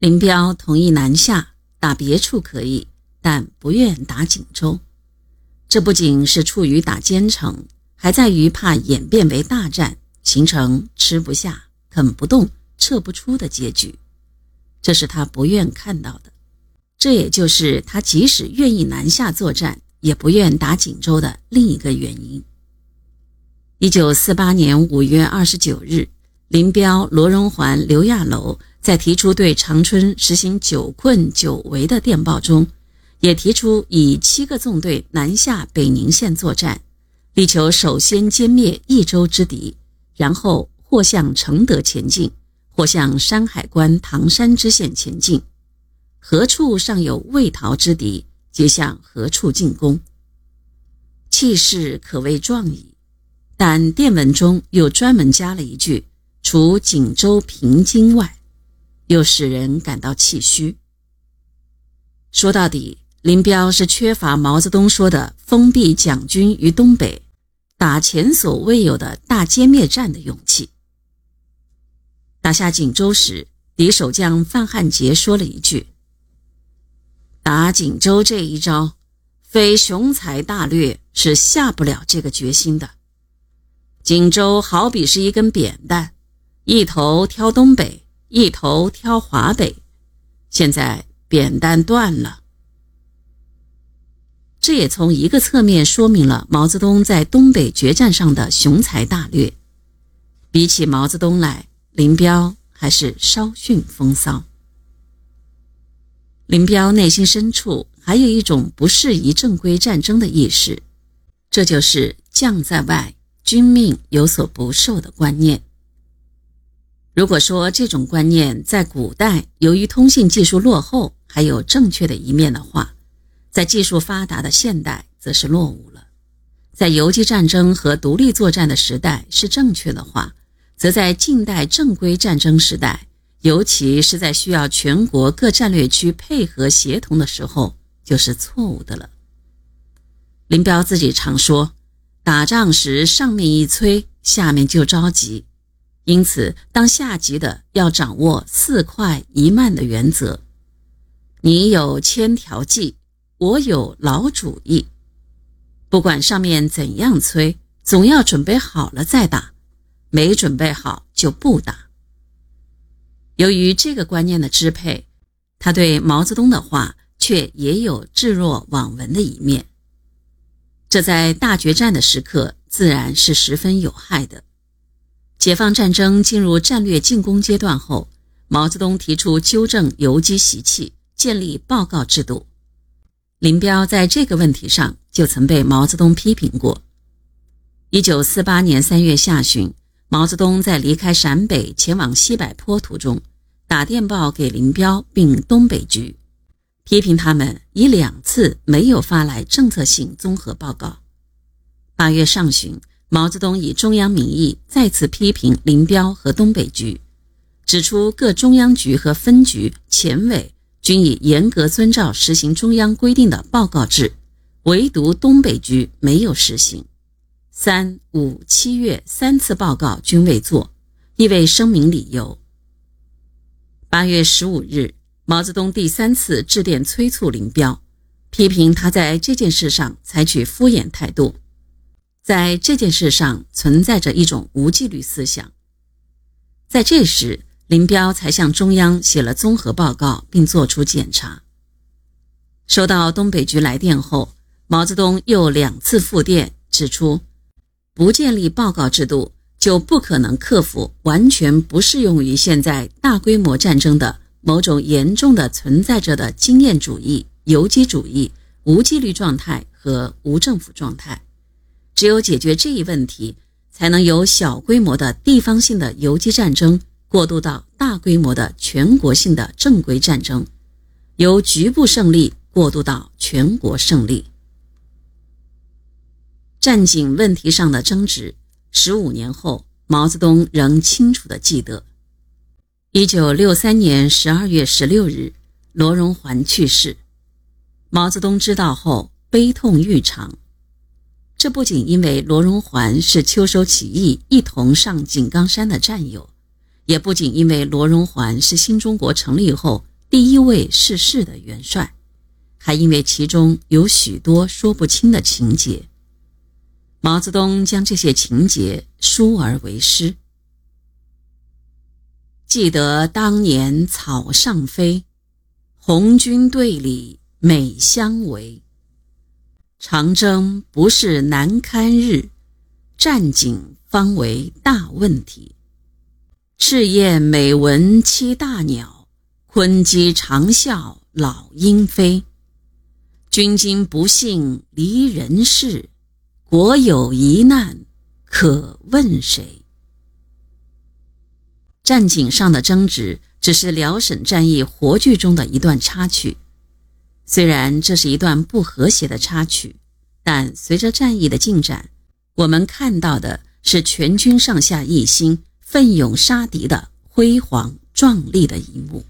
林彪同意南下打别处可以，但不愿打锦州。这不仅是出于打坚城，还在于怕演变为大战，形成吃不下、啃不动、撤不出的结局。这是他不愿看到的。这也就是他即使愿意南下作战，也不愿打锦州的另一个原因。一九四八年五月二十九日，林彪、罗荣桓、刘亚楼在提出对长春实行九困九围的电报中，也提出以七个纵队南下北宁县作战，力求首先歼灭益州之敌，然后或向承德前进，或向山海关、唐山支线前进。何处尚有未逃之敌，皆向何处进攻。气势可谓壮矣。但电文中又专门加了一句：“除锦州平津外”，又使人感到气虚。说到底，林彪是缺乏毛泽东说的封闭蒋军于东北，打前所未有的大歼灭战的勇气。打下锦州时，敌守将范汉杰说了一句：“打锦州这一招，非雄才大略是下不了这个决心的。”锦州好比是一根扁担，一头挑东北，一头挑华北。现在扁担断了，这也从一个侧面说明了毛泽东在东北决战上的雄才大略。比起毛泽东来，林彪还是稍逊风骚。林彪内心深处还有一种不适宜正规战争的意识，这就是将在外。君命有所不受的观念。如果说这种观念在古代由于通信技术落后还有正确的一面的话，在技术发达的现代则是落伍了；在游击战争和独立作战的时代是正确的话，则在近代正规战争时代，尤其是在需要全国各战略区配合协同的时候，就是错误的了。林彪自己常说。打仗时，上面一催，下面就着急，因此当下级的要掌握四快一慢的原则。你有千条计，我有老主意。不管上面怎样催，总要准备好了再打，没准备好就不打。由于这个观念的支配，他对毛泽东的话却也有置若罔闻的一面。这在大决战的时刻自然是十分有害的。解放战争进入战略进攻阶段后，毛泽东提出纠正游击习气，建立报告制度。林彪在这个问题上就曾被毛泽东批评过。一九四八年三月下旬，毛泽东在离开陕北前往西柏坡途中，打电报给林彪并东北局。批评他们已两次没有发来政策性综合报告。八月上旬，毛泽东以中央名义再次批评林彪和东北局，指出各中央局和分局前委均已严格遵照实行中央规定的报告制，唯独东北局没有实行。三、五、七月三次报告均未做，亦未声明理由。八月十五日。毛泽东第三次致电催促林彪，批评他在这件事上采取敷衍态度，在这件事上存在着一种无纪律思想。在这时，林彪才向中央写了综合报告，并作出检查。收到东北局来电后，毛泽东又两次复电指出，不建立报告制度，就不可能克服完全不适用于现在大规模战争的。某种严重的存在着的经验主义、游击主义、无纪律状态和无政府状态，只有解决这一问题，才能由小规模的地方性的游击战争过渡到大规模的全国性的正规战争，由局部胜利过渡到全国胜利。战警问题上的争执，十五年后，毛泽东仍清楚地记得。一九六三年十二月十六日，罗荣桓去世。毛泽东知道后悲痛欲长。这不仅因为罗荣桓是秋收起义一同上井冈山的战友，也不仅因为罗荣桓是新中国成立后第一位逝世的元帅，还因为其中有许多说不清的情节。毛泽东将这些情节书而为诗。记得当年草上飞，红军队里美相围。长征不是难堪日，战景方为大问题。赤焰每闻栖大鸟，鲲鸡长啸老鹰飞。军今不幸离人世，国有疑难可问谁？战景上的争执只是辽沈战役活剧中的一段插曲。虽然这是一段不和谐的插曲，但随着战役的进展，我们看到的是全军上下一心。奋勇杀敌的辉煌壮丽的一幕。